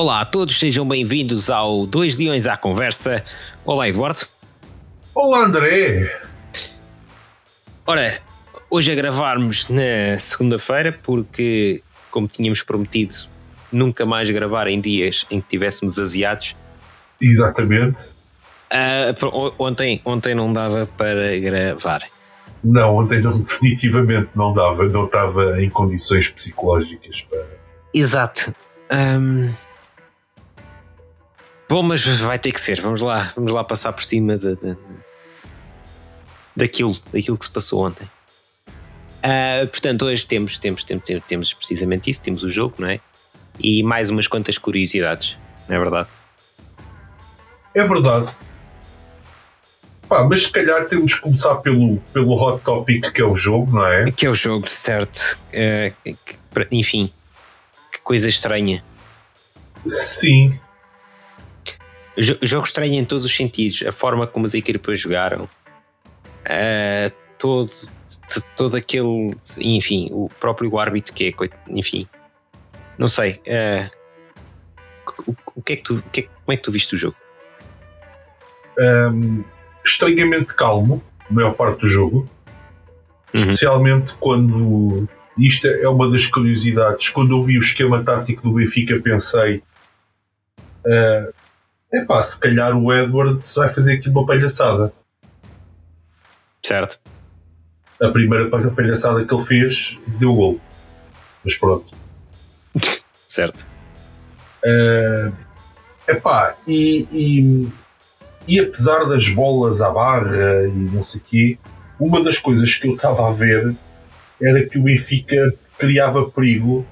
Olá a todos, sejam bem-vindos ao Dois Leões à Conversa. Olá, Eduardo. Olá, André. Ora, hoje a gravarmos na segunda-feira, porque, como tínhamos prometido, nunca mais gravar em dias em que estivéssemos aziados. Exatamente. Uh, ontem, ontem não dava para gravar. Não, ontem não, definitivamente não dava, não estava em condições psicológicas para. Exato. Um... Bom, mas vai ter que ser. Vamos lá, vamos lá passar por cima de, de, daquilo, daquilo que se passou ontem. Uh, portanto, hoje temos, temos, temos, temos precisamente isso, temos o jogo, não é? E mais umas quantas curiosidades, não é verdade? É verdade. Pá, mas se calhar temos que começar pelo, pelo hot topic que é o jogo, não é? Que é o jogo, certo. Uh, que, enfim, que coisa estranha. Sim. Jogo estranho em todos os sentidos. A forma como as equipas jogaram. Uh, todo, todo aquele. Enfim, o próprio árbitro que é. Enfim. Não sei. Uh, o, que é que tu, que é, como é que tu viste o jogo? Um, estranhamente calmo, a maior parte do jogo. Uhum. Especialmente quando. Isto é uma das curiosidades. Quando eu vi o esquema tático do Benfica, pensei. Uh, epá, se calhar o Edwards vai fazer aqui uma palhaçada. Certo. A primeira palhaçada que ele fez deu gol. Mas pronto. certo. Uh, epá, e, e, e apesar das bolas à barra e não sei o quê, uma das coisas que eu estava a ver era que o Benfica criava perigo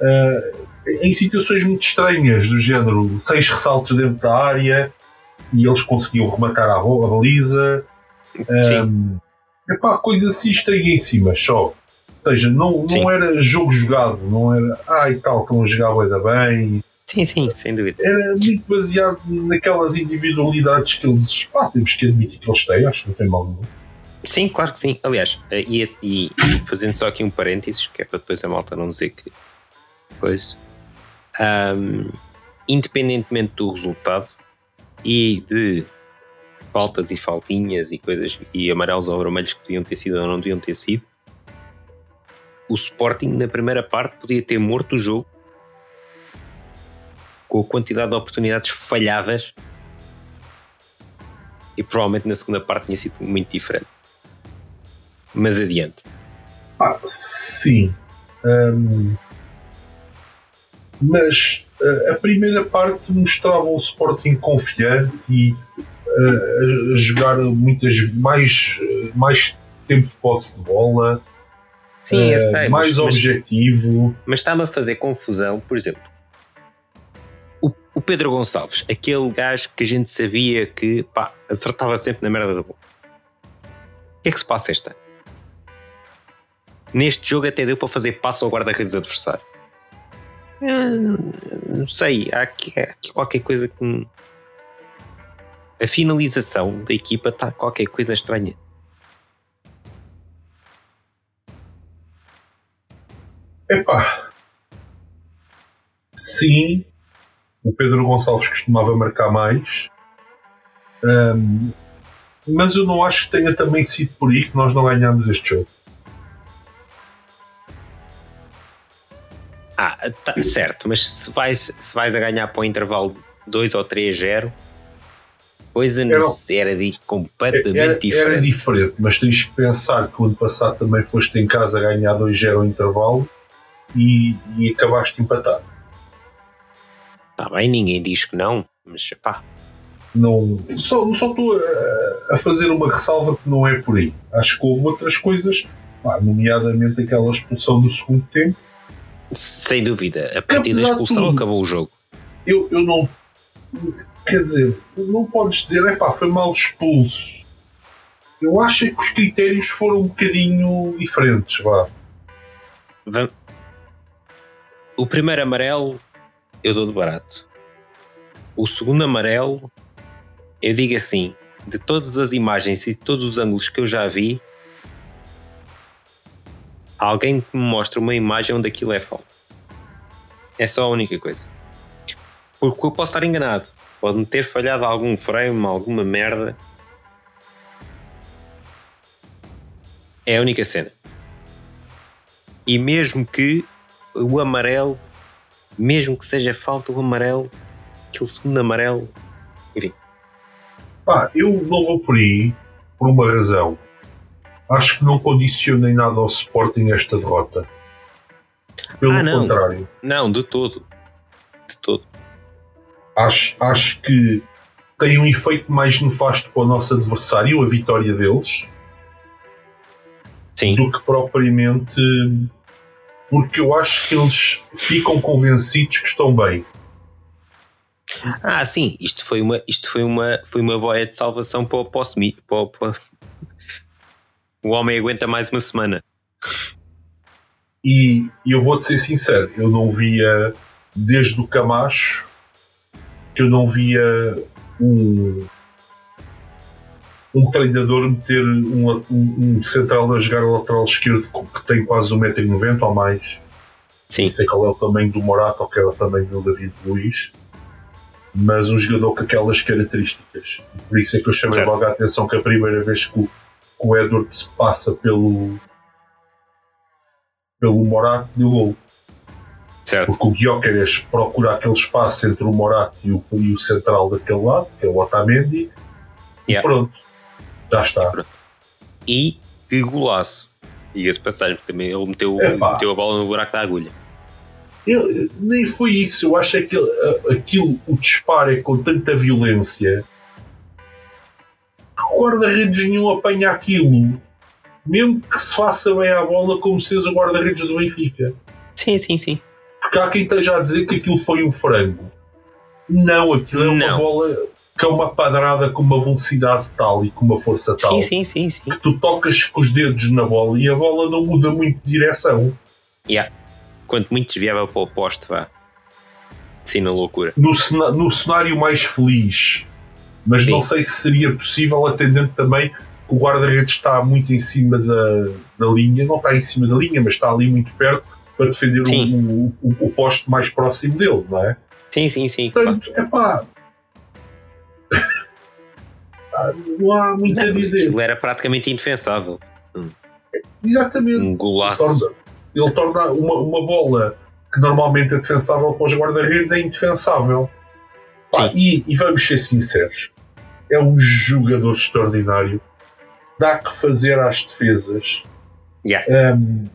uh, em situações muito estranhas, do género seis ressaltos dentro da área e eles conseguiam rematar a, a baliza. Um, epá, coisas assim estranhíssimas só. Ou seja, não, não era jogo jogado, não era ai tal, que não jogava ainda bem. Sim, sim, sem dúvida. Era muito baseado naquelas individualidades que eles, pá, temos que admitir que eles têm, acho que não tem mal nenhum. Sim, claro que sim. Aliás, eh, e, e, e, fazendo só aqui um parênteses, que é para depois a malta não dizer que. Pois, um, independentemente do resultado e de faltas e faltinhas e coisas e amarelos ou vermelhos que podiam ter sido ou não deviam ter sido, o Sporting na primeira parte podia ter morto o jogo com a quantidade de oportunidades falhadas e provavelmente na segunda parte tinha sido muito diferente. Mas adiante. Ah, sim. Um, mas uh, a primeira parte mostrava um Sporting confiante e uh, a jogar muitas mais, mais tempo de posse de bola. Sim, eu sei, mais mas, objetivo. Mas está-me a fazer confusão, por exemplo. O, o, Pedro Gonçalves, aquele gajo que a gente sabia que pá, acertava sempre na merda da bola. O que é que se passa esta? Neste jogo até deu para fazer passo ao guarda-redes adversário. Não sei, há aqui, há aqui qualquer coisa que. A finalização da equipa está qualquer coisa estranha. Epá. Sim, o Pedro Gonçalves costumava marcar mais. Um, mas eu não acho que tenha também sido por aí que nós não ganhámos este jogo. Ah, tá, certo, mas se vais, se vais a ganhar para o intervalo 2 ou 3-0, coisa era, era de, completamente era, diferente. Era diferente, mas tens que pensar que o ano passado também foste em casa a ganhar 2-0 ao intervalo e, e acabaste empatado. Está bem, ninguém diz que não, mas pá. Não, só, só estou a, a, fazer uma ressalva que não é por aí. Acho que houve outras coisas, pá, nomeadamente aquela expulsão do segundo tempo sem dúvida. A partir da expulsão tudo, acabou o jogo. Eu, eu não. Quer dizer, não podes dizer, é pá, foi mal expulso. Eu acho que os critérios foram um bocadinho diferentes, vá. O primeiro amarelo eu dou de barato. O segundo amarelo, eu digo assim: de todas as imagens e de todos os ângulos que eu já vi, alguém que me mostre uma imagem onde aquilo é falta. É só a única coisa. Porque eu posso estar enganado. Pode-me ter falhado algum frame, alguma merda. É a única cena. E mesmo que o amarelo, mesmo que seja falta o amarelo, aquele segundo amarelo, enfim. Pá, eu não vou por aí por uma razão. Acho que não condicionei nada ao Sporting esta derrota. Pelo Ah, não. contrário, Não, de todo. De todo. acho, acho que tem um efeito mais nefasto para o nosso adversário, a vitória deles, Sim. do que propriamente porque eu acho que eles ficam convencidos que estão bem. Ah, sim, isto foi uma, isto foi uma, foi uma boia de salvação para o. Para, o- para... O homem aguenta mais uma semana. E, e eu vou-te ser sincero, eu não via desde o Camacho que eu não via um, um treinador meter um, um, um central a jogar a lateral esquerdo que tem quase 1,90m ou mais. Sim, Não sei qual é o tamanho do Morato ou qual é o tamanho do David Luiz, mas um jogador com aquelas características. Por isso é que eu chamei Certo. logo a atenção que a primeira vez que o, que o Edward se passa pelo pelo Morato deu gol. certo. Porque o Gyökeres procura aquele espaço entre o Morato e o, e o central daquele lado, que é o Otamendi, e Yeah. pronto. Já está. E que golaço. Diga-se de passagem, porque também ele meteu, Epá. meteu a bola no buraco da agulha. Eu- nem foi isso, eu acho é que a- aquilo, o disparo é com tanta violência o guarda-redes nenhum apanha aquilo, mesmo que se faça bem à bola, como se fosse o guarda-redes do Benfica. Sim, sim, sim. Porque há quem esteja a dizer que aquilo foi um frango. Não, aquilo é uma Não. bola que é uma padrada com uma velocidade tal e com uma força tal Sim, sim, sim, sim. que tu tocas com os dedos na bola e a bola não muda muito de direção. Yeah. Quanto muito desviava para o poste, vá. Sim, na loucura. no, cena- no cenário mais feliz, mas Sim. não sei se seria possível, atendendo também que o guarda-redes está muito em cima da, da linha, não está em cima da linha, mas está ali muito perto para defender o, o, o- o poste mais próximo dele, não é? Sim, sim, sim. Portanto, é pá. não há muito a Não, dizer. Aquilo era praticamente indefensável. Exatamente. Um golaço. Ele torna, ele torna uma, uma bola que normalmente é defensável para os guarda-redes é indefensável. Pá, Sim. e, e vamos ser sinceros, é um jogador extraordinário. Dá que fazer às defesas. Yeah. Hum,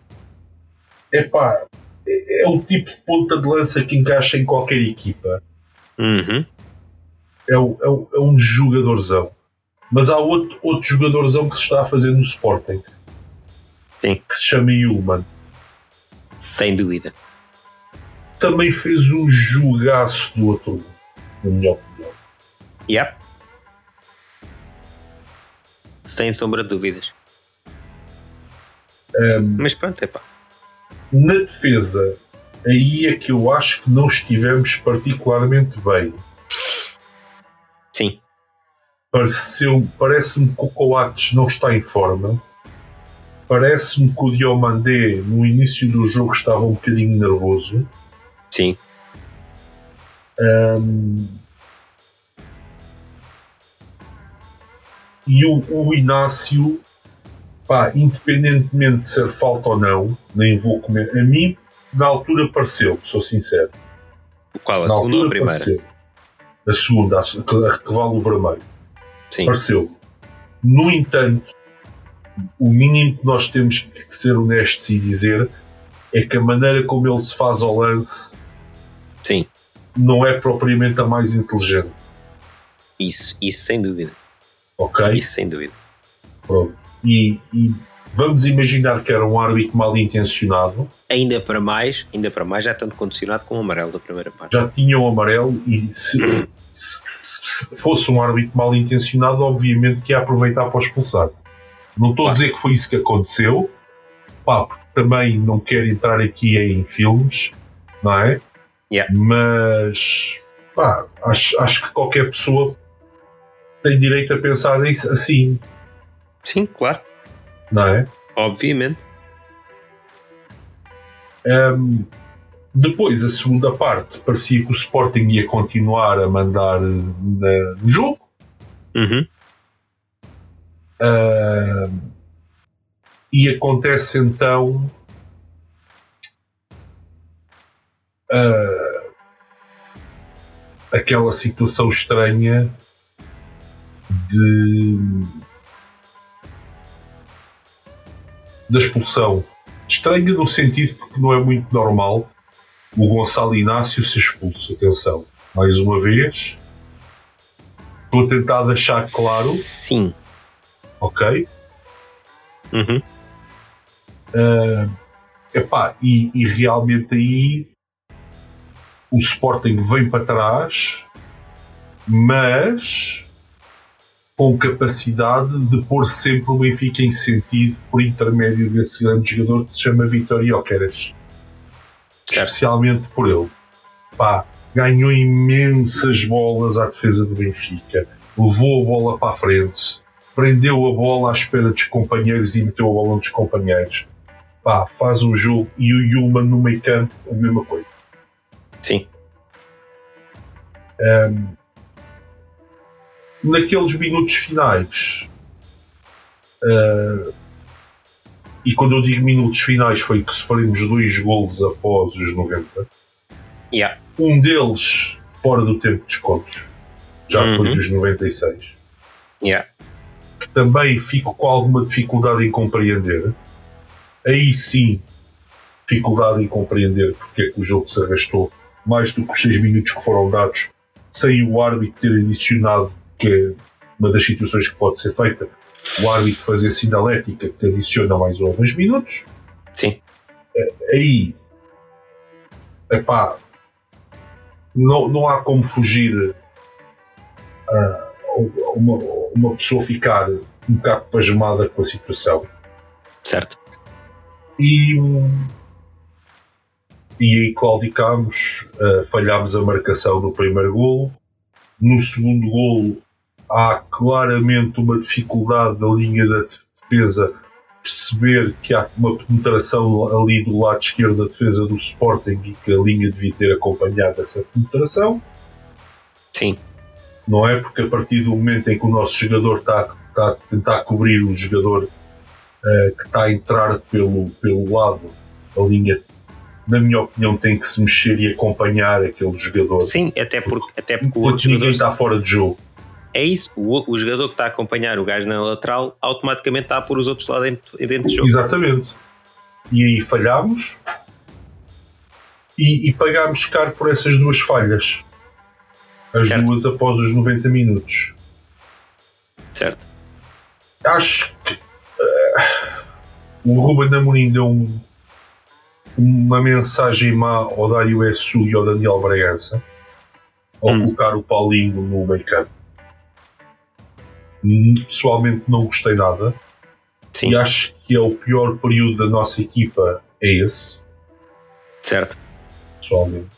epá, é, é o tipo de ponta de lança que encaixa em qualquer equipa. Uhum. É, o- é, o- é um jogadorzão. Mas há outro, outro jogadorzão que se está a fazer no Sporting. Sim. Que se chama Yulman. Sem dúvida. também fez um jogaço do outro na minha opinião. Yep. Sem sombra de dúvidas. Um, Mas pronto, é pá. na defesa, aí é que eu acho que não estivemos particularmente bem. Sim. Pareceu, parece-me que o Coates não está em forma. Parece-me que o Diomandé no início do jogo estava um bocadinho nervoso. Sim. Um, e o, o Inácio, pá, independentemente de ser falta ou não, nem vou comer. A mim, na altura, pareceu, sou sincero. Qual? A na segunda ou a primeira? pareceu. A segunda, a, que, que vale o vermelho. Sim. Pareceu. No entanto, o mínimo que nós temos que ser honestos e dizer é que a maneira como ele se faz ao lance Sim. não é propriamente a mais inteligente. Isso, isso sem dúvida. Ok? Isso sem dúvida. Pronto. E, e vamos imaginar que era um árbitro mal intencionado, Ainda para mais, ainda para mais, já tanto condicionado com o amarelo da primeira parte. já tinha o amarelo e se, se- se fosse um árbitro mal intencionado, obviamente que ia aproveitar para expulsar. Não estou a Claro. dizer que foi isso que aconteceu, pá, porque também não quero entrar aqui em filmes, não é? Yeah. Mas pá, acho, acho que qualquer pessoa tem direito a pensar nisso assim, Sim, claro. não é? Obviamente. Um, Depois, a segunda parte, parecia que o Sporting ia continuar a mandar na, no jogo. Uhum. Uh, e acontece então. Uh, aquela situação estranha de da expulsão. Estranha no sentido que não é muito normal o Gonçalo Inácio se expulso. Atenção, mais uma vez. Estou a tentar deixar claro. Sim. Ok? Uhum. Uh, epá, e, e realmente aí o Sporting vem para trás, mas com capacidade de pôr sempre o Benfica em sentido por intermédio desse grande jogador que se chama Vitor Jóqueres. Especialmente por ele. Pá, ganhou imensas bolas à defesa do Benfica, levou a bola para a frente, prendeu a bola à espera dos companheiros e meteu a bola dos companheiros. Pá, faz um jogo e o Yulman no meio campo, a mesma coisa. Sim. Um, naqueles minutos finais, uh, e quando eu digo minutos finais, foi que sofremos dois golos após os 90. Yeah. Um deles fora do tempo de descontos, já uhum. depois dos 96. Yeah. Também fico com alguma dificuldade em compreender. Aí sim, dificuldade em compreender porque é que o jogo se arrastou mais do que os 6 minutos que foram dados sem o árbitro ter adicionado que é uma das situações que pode ser feita, o árbitro fazer sinalética que adiciona mais ou menos minutos. Sim. É, aí, epá, não, não há como fugir a uma, uma pessoa ficar um bocado pasmada com a situação. Certo. E, e aí claudicámos, uh, falhámos a marcação no primeiro golo. No segundo golo há claramente uma dificuldade da linha da defesa perceber que há uma penetração ali do lado esquerdo da defesa do Sporting e que a linha devia ter acompanhado essa penetração. Sim. Não é? Porque a partir do momento em que o nosso jogador está, está a tentar cobrir o jogador uh, que está a entrar pelo, pelo lado, a linha, na minha opinião, tem que se mexer e acompanhar aquele jogador. Sim, até porque, até porque, o outro ninguém está fora de jogo é isso. O, o, jogador que está a acompanhar o gajo na lateral automaticamente está a pôr os outros lá dentro, dentro do jogo. Exatamente. E aí falhámos e, e pagámos caro por essas duas falhas. As certo. duas após os 90 minutos. Certo. Acho que uh, o Ruben Amorim deu um, uma mensagem má ao Dário Essu e ao Daniel Bragança ao hum. colocar o Paulinho no meio campo pessoalmente não gostei nada. Sim. E acho que é o pior período da nossa equipa é esse. Certo. Pessoalmente.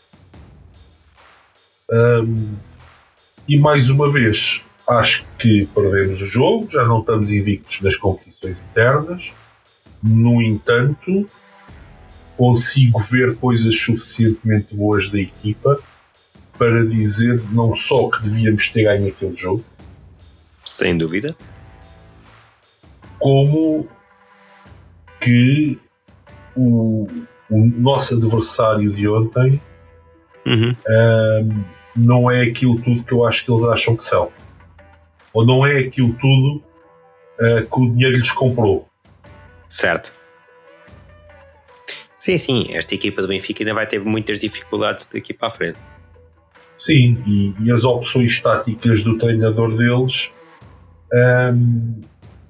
Um, e mais uma vez, acho que perdemos o jogo, já não estamos invictos nas competições internas. No entanto, consigo ver coisas suficientemente boas da equipa para dizer não só que devíamos ter ganho aquele jogo, sem dúvida. Como que o, o nosso adversário de ontem uhum. um, não é aquilo tudo que eu acho que eles acham que são. Ou não é aquilo tudo uh, que o dinheiro lhes comprou. Certo. Sim, sim, esta equipa do Benfica ainda vai ter muitas dificuldades daqui para a frente. Sim, e, e as opções táticas do treinador deles um,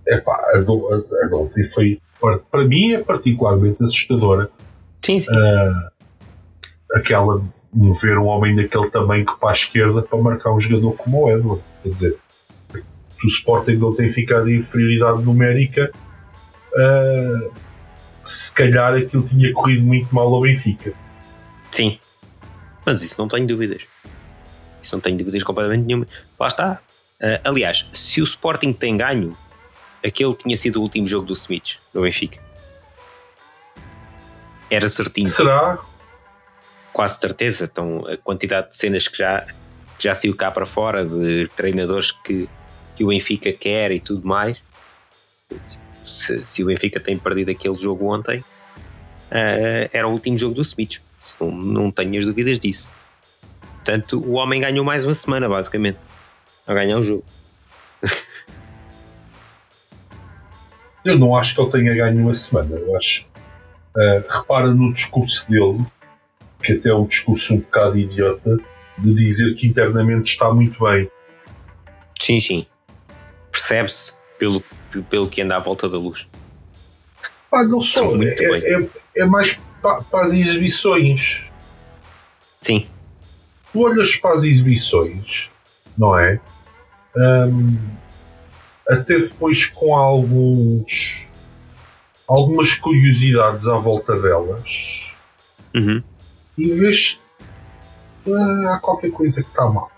epá, a, do, a, a foi, para, mim, é particularmente assustadora. Sim, sim. Uh, aquela mover um homem daquele tamanho que para a esquerda para marcar um jogador como o Edward. Quer dizer, se o Sporting não tem ficado em inferioridade numérica, uh, se calhar aquilo tinha corrido muito mal ao Benfica. Sim, mas isso não tenho dúvidas. Isso não tenho dúvidas completamente nenhuma. Lá está. Uh, aliás, se o Sporting tem ganho, aquele tinha sido o último jogo do Smith, no Benfica. Era certinho. Será? quase certeza. Então, a quantidade de cenas que já, que já saiu cá para fora, de treinadores que, que o Benfica quer e tudo mais. Se, se o Benfica tem perdido aquele jogo ontem, uh, era o último jogo do Smith. Não, não tenho as dúvidas disso. Portanto, o homem ganhou mais uma semana, basicamente, a ganhar o jogo. Eu não acho que ele tenha ganho uma semana. Eu acho. Uh, repara no discurso dele, que até é um discurso um bocado idiota, de dizer que internamente está muito bem. Sim, sim. Percebe-se pelo, pelo que anda à volta da luz. Ah, não só. É, é, é, mais para, para as exibições. Sim. Tu olhas para as exibições, não é? Um, até depois com alguns algumas curiosidades à volta delas uhum. e vês uh, há qualquer coisa que está mal.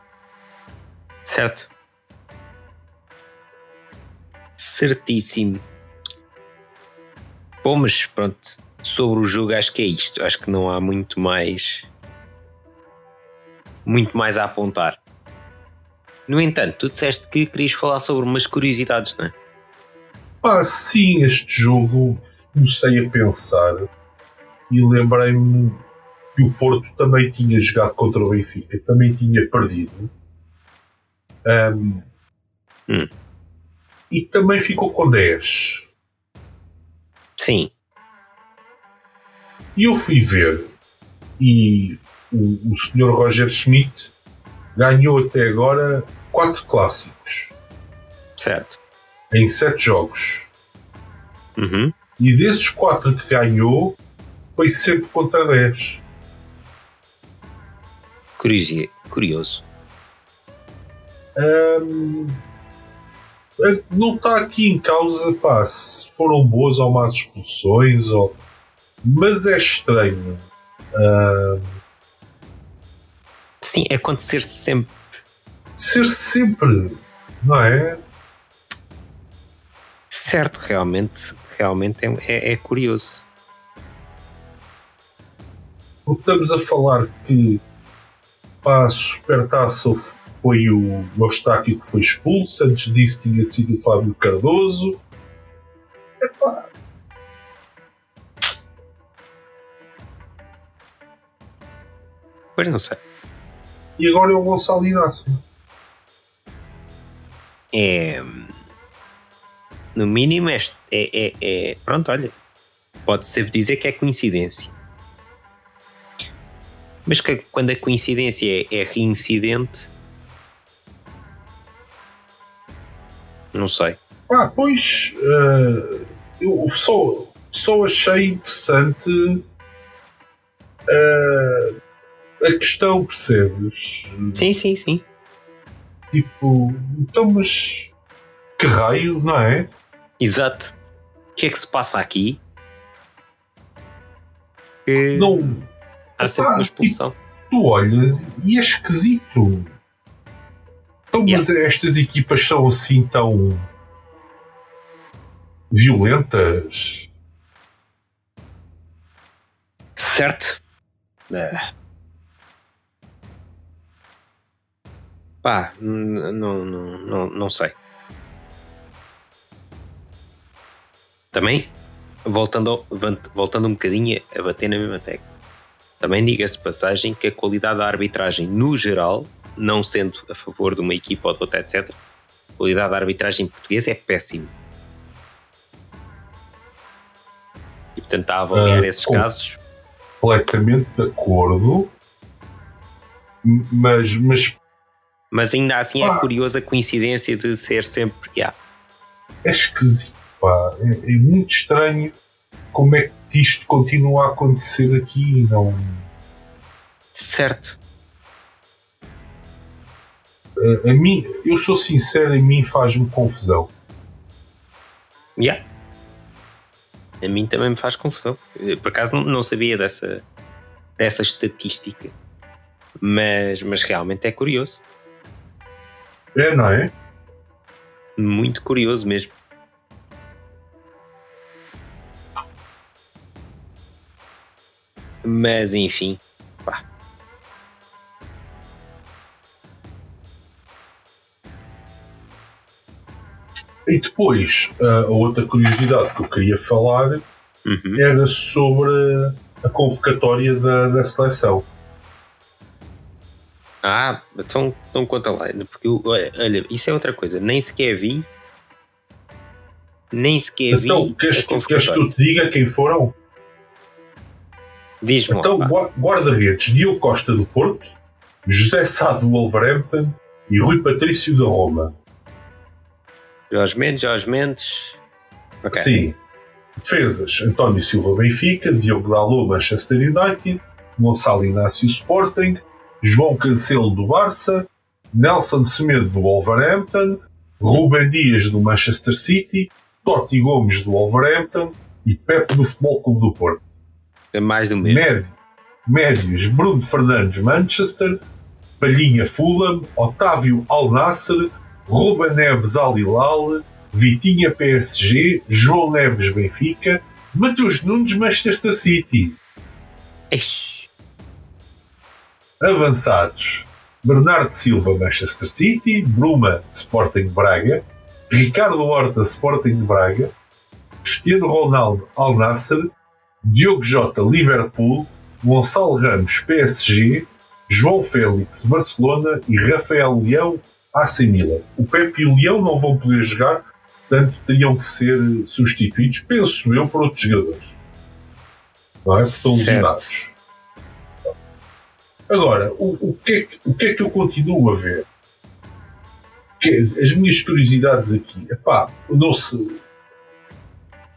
Certo. Certíssimo. Bom, mas pronto, sobre o jogo acho que é isto. Acho que não há muito mais muito mais a apontar. No entanto, tu disseste que querias falar sobre umas curiosidades, não é? Ah, sim, este jogo comecei a pensar e lembrei-me que o Porto também tinha jogado contra o Benfica, também tinha perdido. Um, hum. E também ficou com 10. Sim. E eu fui ver e o, o Sr. Roger Schmidt ganhou até agora quatro clássicos. Certo. Em sete jogos. Uhum. E desses quatro que ganhou, foi sempre contra 10. Curioso. Um, não está aqui em causa pá, se foram boas ou más expulsões, ou... mas é estranho. Um, Sim, é acontecer sempre. Ser sempre, não é? Certo, realmente, realmente é, é, é curioso. Estamos a falar que para a supertaça foi o Eustáquio que foi expulso, antes disso tinha sido o Fábio Cardoso. Epá. Pois não sei. E agora é o Gonçalo Inácio. É. No mínimo, é, é, é, Pronto, olha. Pode-se dizer que é coincidência. Mas que, quando a coincidência é, é reincidente. Não sei. Ah, pois. Uh, eu só, só achei interessante. Uh, a questão, percebes? Sim, sim, sim. Tipo, então, mas que raio, não é? Exato. O que é que se passa aqui? Que não. Há sempre uma expulsão. Tipo, tu olhas e é esquisito. Então, yeah. mas estas equipas são assim tão violentas. Certo. É. Pá, não, não, não, não sei. Também, voltando, voltando um bocadinho a bater na mesma tecla, também diga-se passagem que a qualidade da arbitragem no geral, não sendo a favor de uma equipa ou de outra, etc., a qualidade da arbitragem portuguesa é péssima. E portanto está a avaliar uh, esses casos. Completamente de acordo, mas, mas mas ainda assim é curiosa a coincidência de ser sempre. Yeah. É esquisito, pá. É, é, muito estranho como é que isto continua a acontecer aqui e não. Certo. A, a mim, eu sou sincero, a mim faz-me confusão. Yeah. A mim também me faz confusão. Por acaso não, não sabia dessa, dessa estatística. Mas, mas realmente é curioso. É, não é? Muito curioso mesmo. Mas enfim. Pá. E depois, a outra curiosidade que eu queria falar uhum. era sobre a convocatória da, da seleção. Ah, então, então conta lá. Porque, olha, olha, isso é outra coisa. Nem sequer vi. Nem sequer vi Então, queres, queres que eu te diga quem foram? Diz-me Então, guarda-redes Diogo Costa do Porto, José Sá do Wolverhampton e Rui Patrício da Roma. Jorge Mendes, Jorge Mendes. Ok. Sim. Defesas: António Silva Benfica, Diogo Dalot Manchester United, Gonçalo Inácio Sporting, João Cancelo do Barça, Nelson Semedo do Wolverhampton, Ruben Dias do Manchester City, Totti Gomes do Wolverhampton e Pepe do Futebol Clube do Porto. É mais do mesmo. Médio, médios: Bruno Fernandes Manchester, Palhinha Fulham, Otávio Al Nasser, Ruben Neves Al Hilal, Vitinha PSG, João Neves Benfica, Mateus Nunes Manchester City. Eish. Avançados: Bernardo Silva Manchester City, Bruma Sporting Braga, Ricardo Horta Sporting Braga, Cristiano Ronaldo Al Nasser, Diogo Jota Liverpool, Gonçalo Ramos PSG, João Félix Barcelona. E Rafael Leão AC Milan. O Pepe e o Leão não vão poder jogar, portanto teriam que ser substituídos, penso eu, por outros jogadores. Não é? Porque estão lesionados. Agora, o, o que é que, o que é que eu continuo a ver? Que- as minhas curiosidades aqui, epá, não se,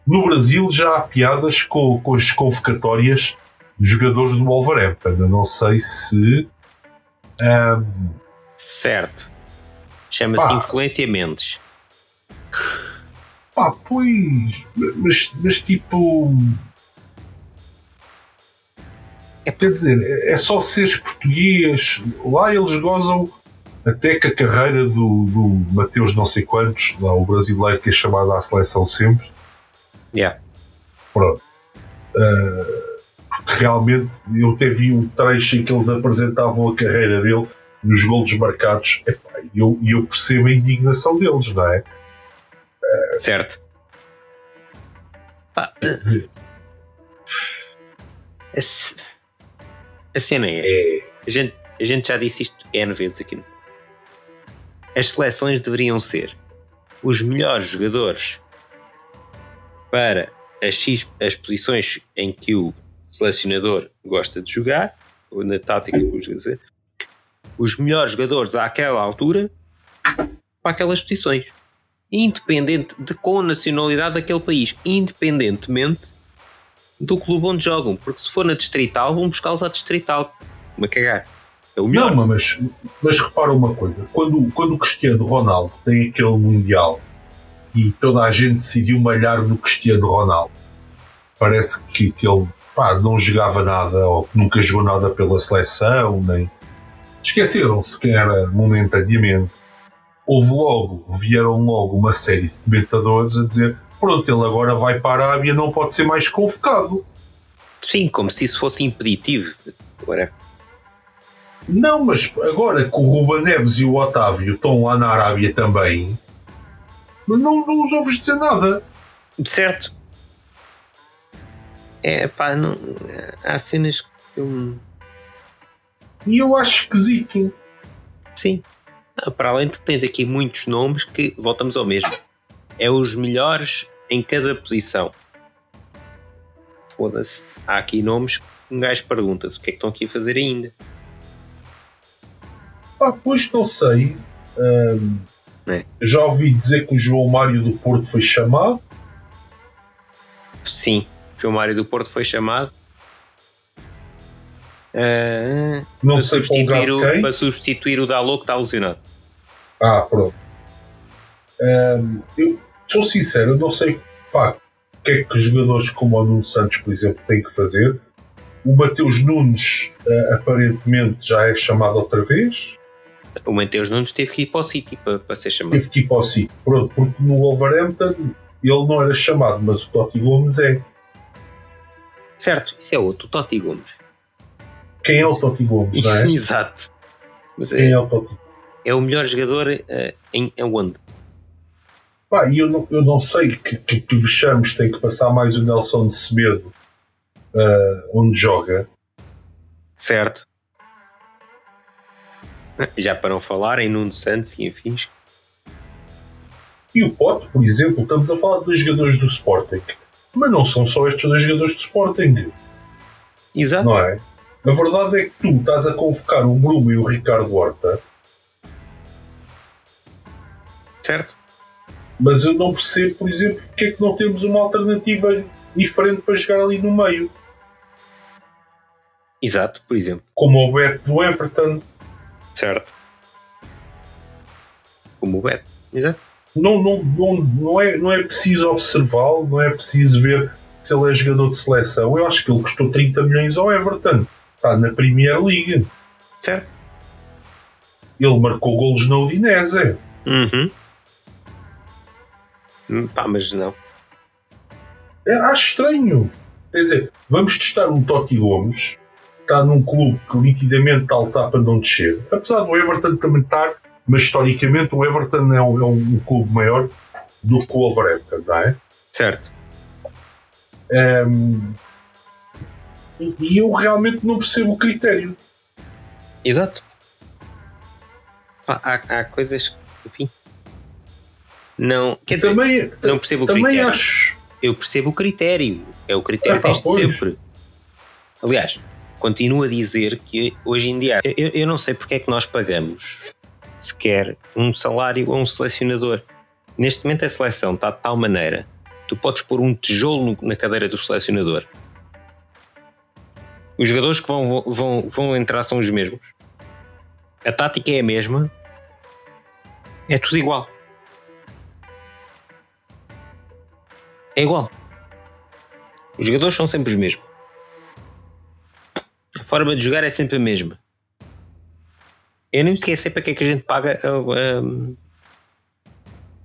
no Brasil já há piadas com, com as convocatórias de jogadores do Wolverhampton. Eu não sei se. ahm, Certo. Chama-se influenciamentos. pá, pois. Mas, mas tipo. É, quer dizer, é é só seres português. Lá eles gozam até que a carreira do, do Mateus não sei quantos, lá o brasileiro que é chamado à seleção sempre, Yeah. Pronto. Uh, porque realmente eu até vi um trecho em que eles apresentavam a carreira dele nos golos marcados Epá, e eu, eu percebo a indignação deles, não é? Certo. Pá, Quer dizer, ce- a cena é. é, A gente, a gente já disse isto N vezes aqui. As seleções deveriam ser os melhores jogadores para as, X, as posições em que o selecionador gosta de jogar, ou na tática que o jogador os melhores jogadores àquela altura para aquelas posições. Independente de com a nacionalidade daquele país, independentemente do clube onde jogam, porque se for na distrital, vão buscá-los à distrital. Uma cagar. É o melhor. não, mas, mas repara uma coisa: quando, quando o Cristiano Ronaldo tem aquele Mundial e toda a gente decidiu malhar no Cristiano Ronaldo, parece que, que ele pá, não jogava nada ou nunca jogou nada pela seleção, nem esqueceram-se que era momentaneamente. Houve logo, vieram logo uma série de comentadores a dizer: pronto, ele agora vai para a Arábia, não pode ser mais convocado. Sim, como se isso fosse impeditivo. Agora, Não, mas agora que o Ruba Neves e o Otávio estão lá na Arábia também, não, não os ouves dizer nada. certo. É pá, não, há cenas que eu. E eu acho esquisito. Sim. Ah, Para além de que tens aqui muitos nomes que voltamos ao mesmo. É os melhores em cada posição. Foda-se. Há aqui nomes que um gajo pergunta-se o que é que estão aqui a fazer ainda. Pá, pois não sei. Ahm, É. Já ouvi dizer que o João Mário do Porto foi chamado. Sim, o João Mário do Porto foi chamado. ah, Não para, sei substituir o, quem. para substituir o Dalot que está lesionado. Ah, pronto. Ahm, eu sou sincero, eu não sei pá, o que é que jogadores como o Nuno Santos, por exemplo, têm que fazer. O Mateus Nunes ah, aparentemente já é chamado outra vez. O Mateus Nunes teve que ir para o City para, para ser chamado. Teve que ir para o City. Pronto, porque no Wolverhampton ele não era chamado, mas o Totti Gomes é. Certo, isso é outro, o Totti Gomes. Quem é o Totti Gomes, não é? Exato. Mas Quem é, é o Totti? é o melhor jogador eh, em, em onde? Pá, e eu não, eu não sei que, que, que vexames tem que passar mais o Nelson de Semedo uh, onde joga. Certo. Já para não falar em Nuno Santos e enfim. E o Pote, por exemplo, estamos a falar dos jogadores do Sporting. Mas não são só estes dois jogadores do Sporting. Exato. Não é? A verdade é que tu estás a convocar o Bruno e o Ricardo Horta. Certo. Mas eu não percebo, por exemplo, porque é que não temos uma alternativa diferente para jogar ali no meio. Exato, por exemplo. Como o Beto do Everton. Certo. Como o Beto. Exato. Não, não, não, não, é, não é preciso observá-lo, não é preciso ver se ele é jogador de seleção. Eu acho que ele custou 30 milhões ao Everton. Está na Premier League. Certo. Ele marcou golos na Udinese. Uhum. Hum, pá, mas não. É, acho estranho. Quer dizer, vamos testar um Totti Gomes, está num clube que nitidamente está a lutar para não descer. Apesar do Everton também estar, mas historicamente o Everton é um, é um clube maior do que o Wolverhampton, não é? Certo. Um, e eu realmente não percebo o critério. Exato. Há, há coisas que, enfim. Não, quer dizer, também, não percebo o também critério. acho. Eu percebo o critério. É o critério é, desde pois. sempre. Aliás, continuo a dizer que hoje em dia, eu, eu não sei porque é que nós pagamos sequer um salário a um selecionador. Neste momento a seleção está de tal maneira, tu podes pôr um tijolo na cadeira do selecionador. Os jogadores que vão, vão, vão entrar são os mesmos. A tática é a mesma. É tudo igual. É igual. Os jogadores são sempre os mesmos. A forma de jogar é sempre a mesma. Eu nem me esqueci para que é que a gente paga um,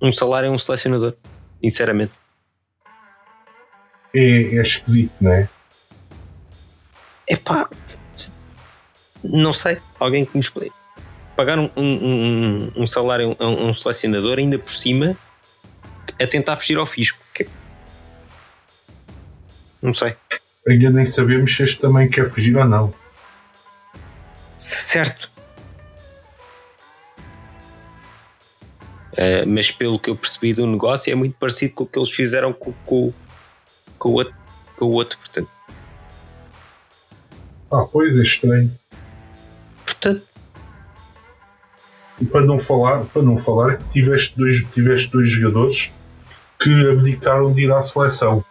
um salário a um selecionador. Sinceramente. É, é esquisito, não é? É pá. Não sei. Alguém que me explique. Pagar um, um, um salário a um selecionador ainda por cima a tentar fugir ao fisco. Não sei. Ainda nem sabemos se este também quer fugir ou não. Certo. Uh, mas pelo que eu percebi do negócio é muito parecido com o que eles fizeram com, com, com, o, outro, com o outro, portanto. Ah, pois é estranho. Portanto. E para não falar, para não falar que tiveste dois, tiveste dois jogadores que abdicaram de ir à seleção.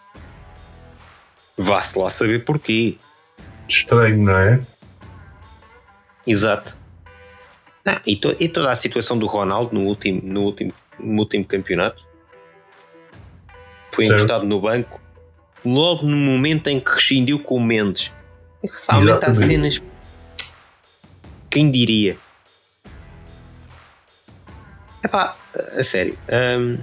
Vá-se lá saber porquê. Estranho, não é? Exato. Ah, e, to, e, toda a situação do Ronaldo no último, no último, no último campeonato foi certo. encostado no banco logo no momento em que rescindiu com o Mendes. Realmente há cenas. Quem diria? Epá, a sério. Hum,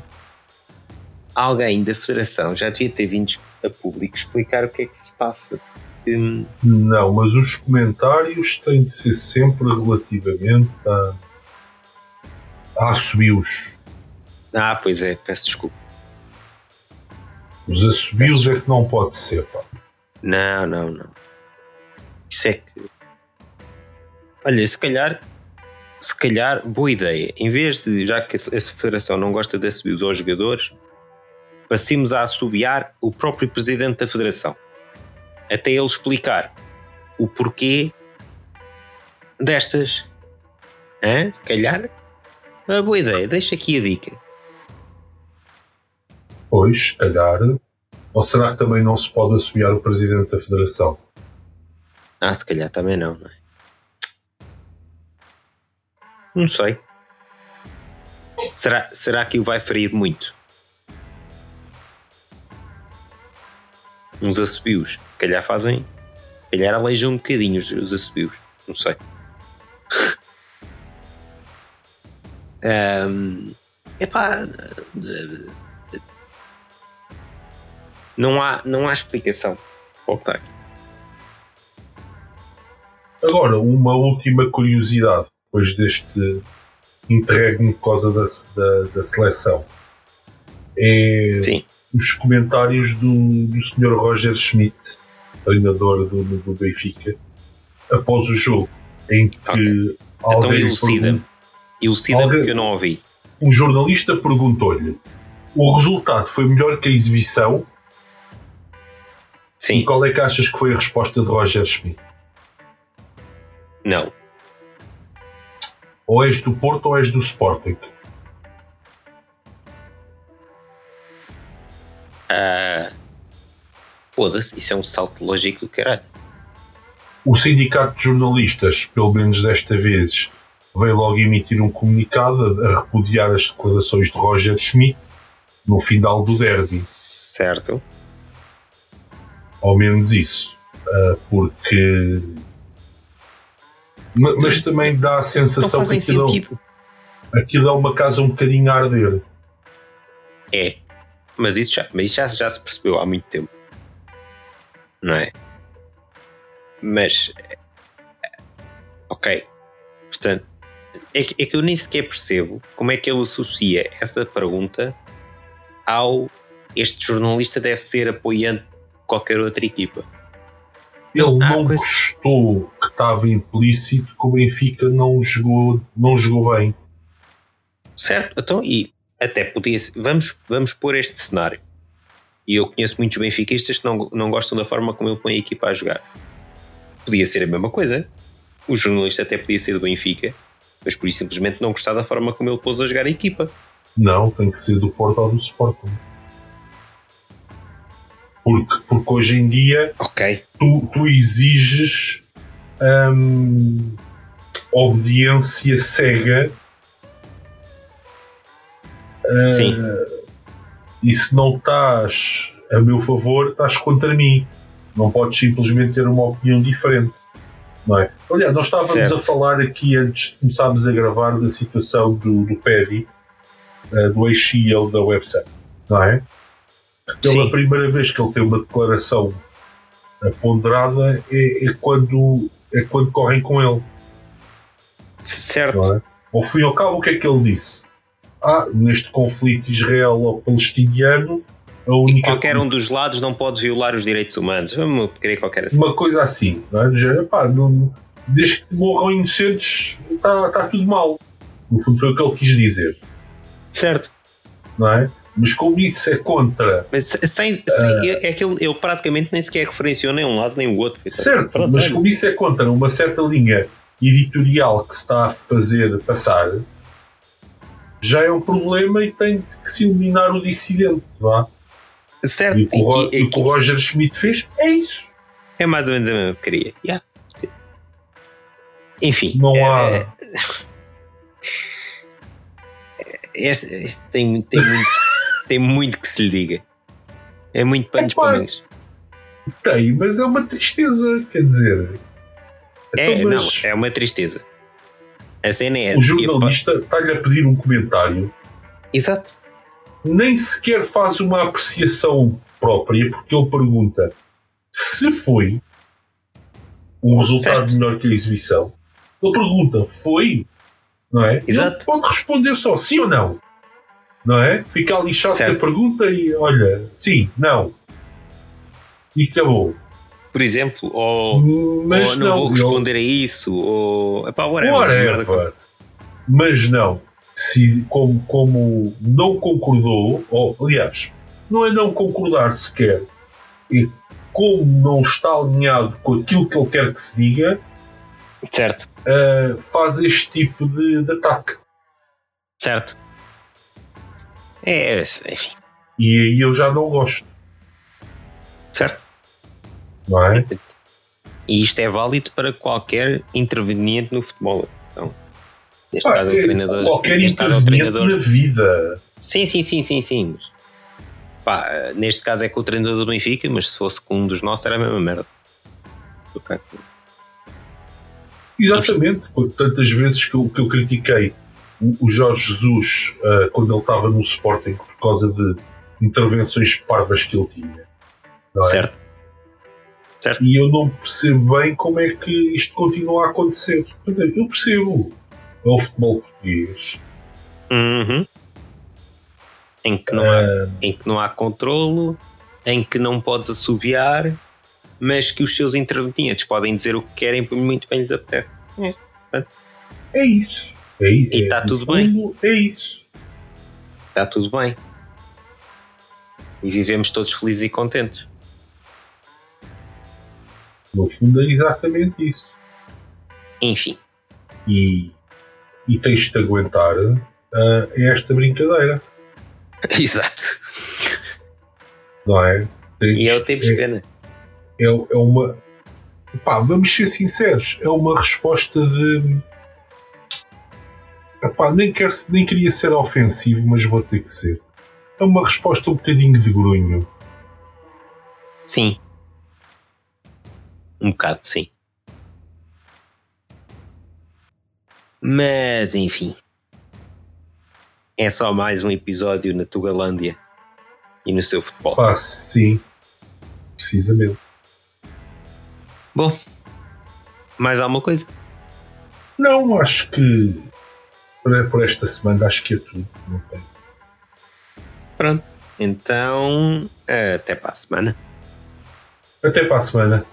alguém da Federação já devia ter vindo a público explicar o que é que se passa. Hum, Não, mas os comentários têm de ser sempre relativamente a, a assobios. Ah, pois é, peço desculpa. Os assobios é que não pode ser, pá. Não, não, não. Isso é que. Olha, se calhar. Se calhar, boa ideia. Em vez de, já que essa federação não gosta de assobios aos jogadores, passemos a assobiar o próprio presidente da federação até ele explicar o porquê destas. Hã? Se calhar, uma boa ideia. Deixa aqui a dica. Pois, se calhar. Ou será que também não se pode assobiar o presidente da federação? Ah, se calhar também não, não é? Não sei. Será, será que o vai ferir muito? Uns assobios calhar fazem. Se calhar aleijam um bocadinho os, os assobios. Não sei. um, epá. Não há, não há explicação para aqui. Agora, uma última curiosidade depois deste interregno por causa da, da, da seleção. é Sim. Os comentários do, do Sr. Roger Schmidt, treinador do, do Benfica, após o jogo, em que Ok. Então alguém elucida. pergun- Elucida Alguém- porque eu não ouvi. um jornalista perguntou-lhe o resultado foi melhor que a exibição e Sim. qual é que achas que foi a resposta de Roger Schmidt? Não. Ou és do Porto ou és do Sporting? Ah, Foda-se, isso é um salto lógico do caralho. O sindicato de jornalistas, pelo menos desta vez, veio logo emitir um comunicado a, repudiar as declarações de Roger Schmidt no final do derby. Certo. Ao menos isso. Ah, porque. Ma- Mas também dá a sensação que aquilo, sentido. aquilo é uma casa um bocadinho a arder. É. Mas isso, já, mas isso já, já se percebeu há muito tempo. Não é? Mas. Ok. Portanto, é que, é que eu nem sequer percebo como é que ele associa essa pergunta ao. Este jornalista deve ser apoiante de qualquer outra equipa. Ele Ah, não coisa- gostou que estava implícito que o Benfica não jogou, não jogou bem. Certo? Então, e até podia ser. Vamos, vamos pôr este cenário. E eu conheço muitos benfiquistas que não, não gostam da forma como ele põe a equipa a jogar. Podia ser a mesma coisa. O jornalista até podia ser do Benfica, mas por isso simplesmente não gostar da forma como ele pôs a jogar a equipa. Não, tem que ser do Porto ou do Sporting. Porque, porque hoje em dia Ok. tu, tu exiges hum, obediência cega Ah, Sim. e se não estás a meu favor, estás contra mim. Não podes simplesmente ter uma opinião diferente. Não é? Aliás, nós estávamos Certo. a falar aqui antes de começarmos a gravar da situação do, do Paddy, ah, do ex-CEO da website, não é? Pela Sim. primeira vez que ele tem uma declaração ah, ponderada é, é quando, é quando correm com ele. Certo. é? Ao fim e ao cabo, o que é que ele disse? Ah, neste conflito israelo-palestiniano, a única Qualquer um dos lados não pode violar os direitos humanos. Vamos querer qualquer assim. uma coisa assim, não é? Do género, pá, não- desde que morram inocentes, está tá tudo mal. No fundo, foi o que ele quis dizer, Certo. não é? Mas como isso é contra, Mas se- sem, sem- é que ele, ele praticamente nem sequer referenciou nem um lado nem o outro. Certo, Pronto, mas como isso é contra uma certa linha editorial que se está a fazer passar, já é um problema e tem que se eliminar o dissidente, vá? Certo. E o que o, E- o que o Roger Schmidt fez é isso. É mais ou menos a mesma porcaria. Yeah. Enfim. Não há. é- este, este tem, tem, muito, tem muito que se lhe diga. É muito panos para mangas. Tem, mas é uma tristeza, quer dizer. É, Então, mas não, é uma tristeza. A cena é. o jornalista está-lhe a pedir um comentário, Exato. nem sequer faz uma apreciação própria, porque ele pergunta se foi um resultado Certo. melhor que a exibição. Ele pergunta, foi? Não é? Exato. Ele pode responder só sim ou não. Não é? Fica ali chato a pergunta e olha, sim, não. E acabou. Por exemplo, ou, Mas ou não, não, vou responder a isso, ou. Epá, whatever. merda Whatever. Mas não. Se, como, como não concordou, ou aliás, não é não concordar sequer, é como não está alinhado com aquilo que ele quer que se diga, Certo. ah, faz este tipo de, de ataque. Certo. É, enfim. E aí eu já não gosto, Certo. É? E isto é válido para qualquer interveniente no futebol. Então, neste Pá, caso, o é treinador. qualquer é interveniente treinador. na vida. Sim, sim, sim, sim, sim. Pá, neste caso é com o treinador do Benfica, mas se fosse com um dos nossos era a mesma merda. Exatamente, tantas vezes que eu, que eu critiquei o, Jorge Jesus ah, quando ele estava no Sporting por causa de intervenções parvas que ele tinha. É? Certo. E eu não percebo bem como é que isto continua a acontecer. Quer dizer, eu percebo. É o futebol português. Uhum. em que não, há, em que não há controlo, em que não podes assobiar, mas que os seus intervenientes podem dizer o que querem, por muito bem lhes apetece. É, é isso. É, e está é, tudo fundo, bem. É isso. Está tudo bem. E vivemos todos felizes e contentes. No fundo é exatamente isso. Enfim. E, e tens de aguentar uh, esta brincadeira. Exato. Não é? Tens, e é o tempo de pena. É, é uma. Pá, vamos ser sinceros, é uma resposta de. Epá, nem, quero, nem queria ser ofensivo, mas vou ter que ser. É uma resposta um bocadinho de grunho. Sim. Um bocado, sim. Mas, enfim. É só mais um episódio na Tugalândia e no seu futebol. Ah, sim. Precisamente. Bom, mais alguma coisa? Não, acho que por esta semana acho que é tudo. Não tem. Pronto. Então, até para a semana. Até para a semana.